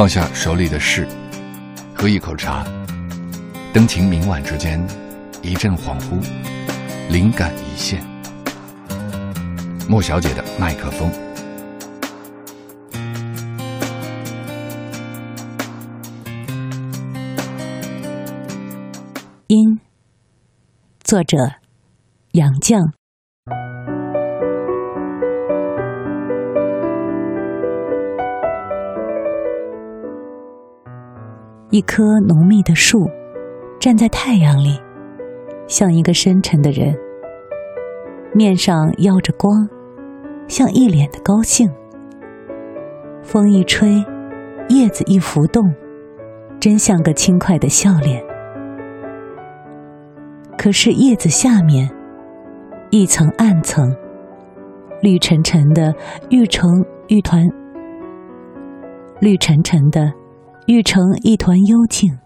放下手里的事，喝一口茶，灯情明晚之间，一阵恍惚，灵感一现。莫小姐的麦克风。音，作者杨绛。一棵浓密的树，站在太阳里，像一个深沉的人，面上耀着光，像一脸的高兴。风一吹，叶子一浮动，真像个轻快的笑脸。可是叶子下面，一层暗层，绿沉沉的，郁成一团，绿沉沉的。郁成一团幽静，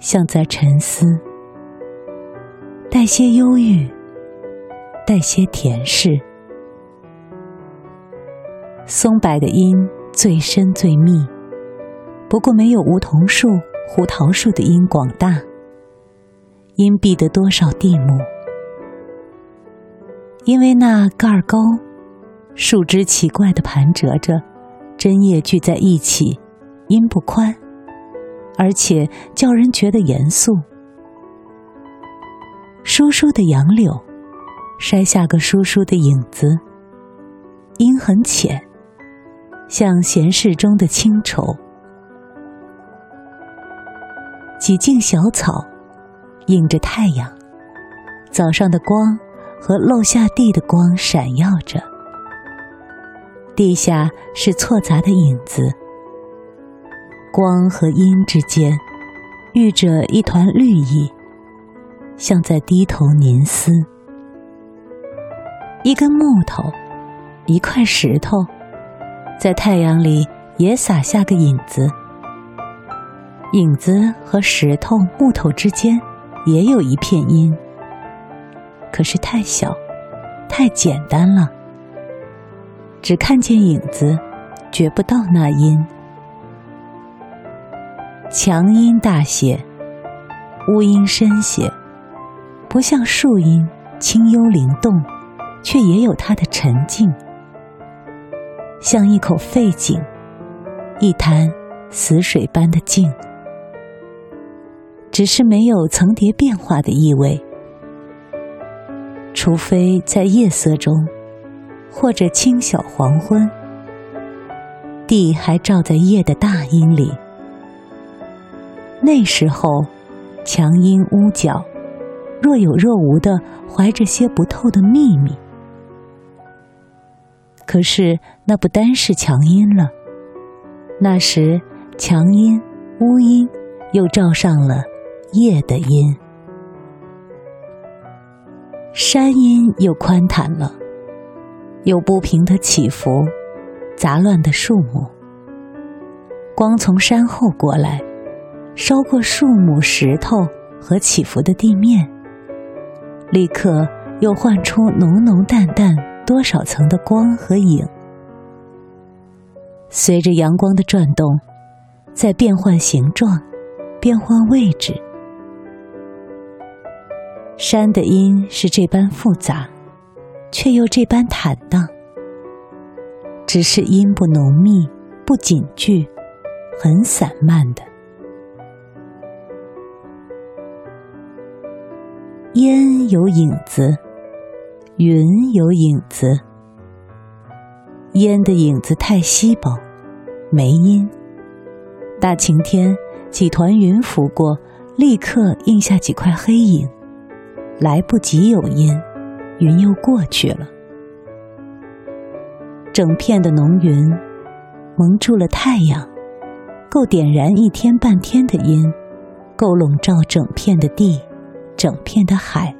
像在沉思，带些忧郁，带些甜适。松柏的阴最深最密，不过没有梧桐树、胡桃树的阴广大。荫蔽得多少地亩？因为那盖儿高，树枝奇怪的盘折着，针叶聚在一起。音不宽，而且叫人觉得严肃。疏疏的杨柳，筛下个疏疏的影子。音很浅，像闲适中的清愁。几茎小草，映着太阳，早上的光和漏下地的光闪耀着。地下是错杂的影子。光和阴之间，遇着一团绿意，像在低头凝思。一根木头，一块石头，在太阳里也洒下个影子。影子和石头、木头之间，也有一片阴，可是太小，太简单了，只看见影子，觉不到那阴。强音大写，乌音深些，不像树音清幽灵动，却也有它的沉静，像一口废井，一潭死水般的静，只是没有层叠变化的意味，除非在夜色中，或者清晓黄昏，地还照在夜的大阴里。那时候，强阴屋角，若有若无的怀着些不透的秘密。可是那不单是强阴了，那时强阴、乌阴又照上了夜的阴，山阴又宽坦了，有不平的起伏，杂乱的树木，光从山后过来。烧过树木、石头和起伏的地面，立刻又换出浓浓淡淡多少层的光和影，随着阳光的转动，在变换形状，变换位置。山的音是这般复杂，却又这般坦荡，只是音不浓密，不紧聚，很散漫的。烟有影子，云有影子。烟的影子太稀薄，没音。大晴天，几团云拂过，立刻映下几块黑影，来不及有音，云又过去了。整片的浓云蒙住了太阳，够点燃一天半天的阴，够笼罩整片的地。整片的海，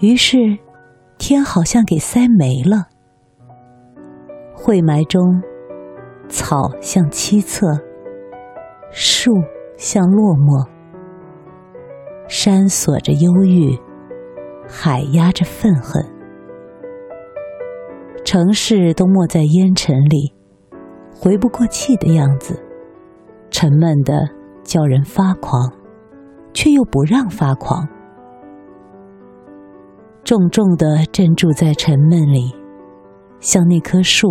于是天好像给塞没了。晦霾中，草像凄恻，树像落寞，山锁着忧郁，海压着愤恨，城市都没在烟尘里，回不过气的样子，沉闷的叫人发狂，却又不让发狂。重重的镇住在沉闷里，像那棵树，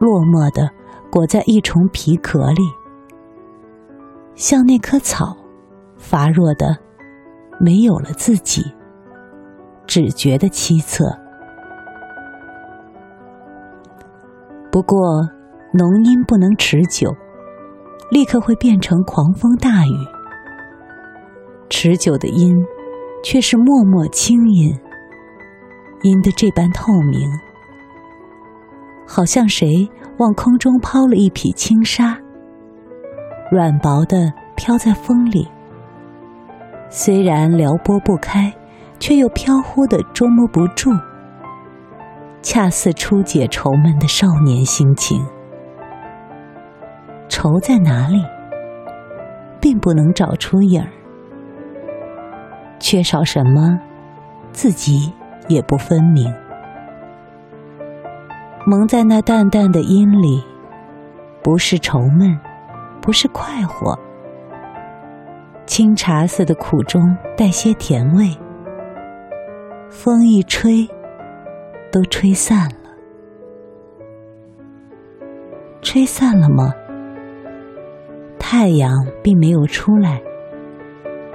落寞的裹在一重皮壳里，像那棵草，乏弱的没有了自己，只觉得凄恻。不过，浓荫不能持久，立刻会变成狂风大雨。持久的阴。却是脉脉轻音，音的这般透明，好像谁往空中抛了一匹轻纱，软薄的飘在风里。虽然撩拨不开，却又飘忽的捉摸不住，恰似初解愁闷的少年心情。愁在哪里，并不能找出影儿。缺少什么，自己也不分明。蒙在那淡淡的阴里，不是愁闷，不是快活，清茶似的苦中带些甜味。风一吹，都吹散了。吹散了吗？太阳并没有出来。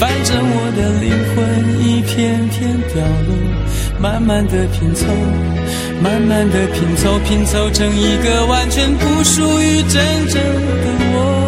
反正我的灵魂一片片凋落，慢慢的拼凑。慢慢的拼凑，拼凑成一个完全不属于真正的我。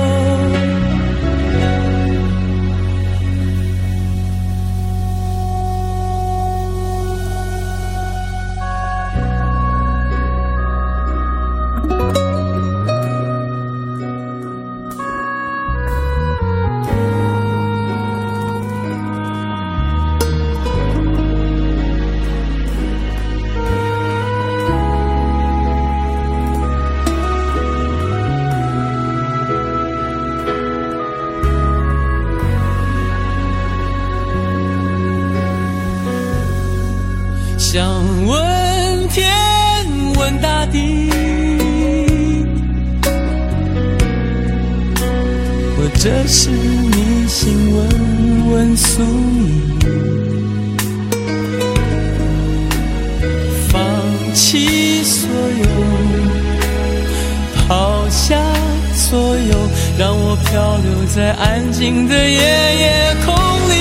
这是你心，问问宿命，放弃所有，抛下所有，让我漂流在安静的夜夜空里。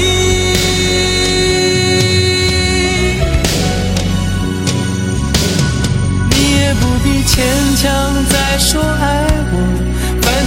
你也不必牵强再说爱。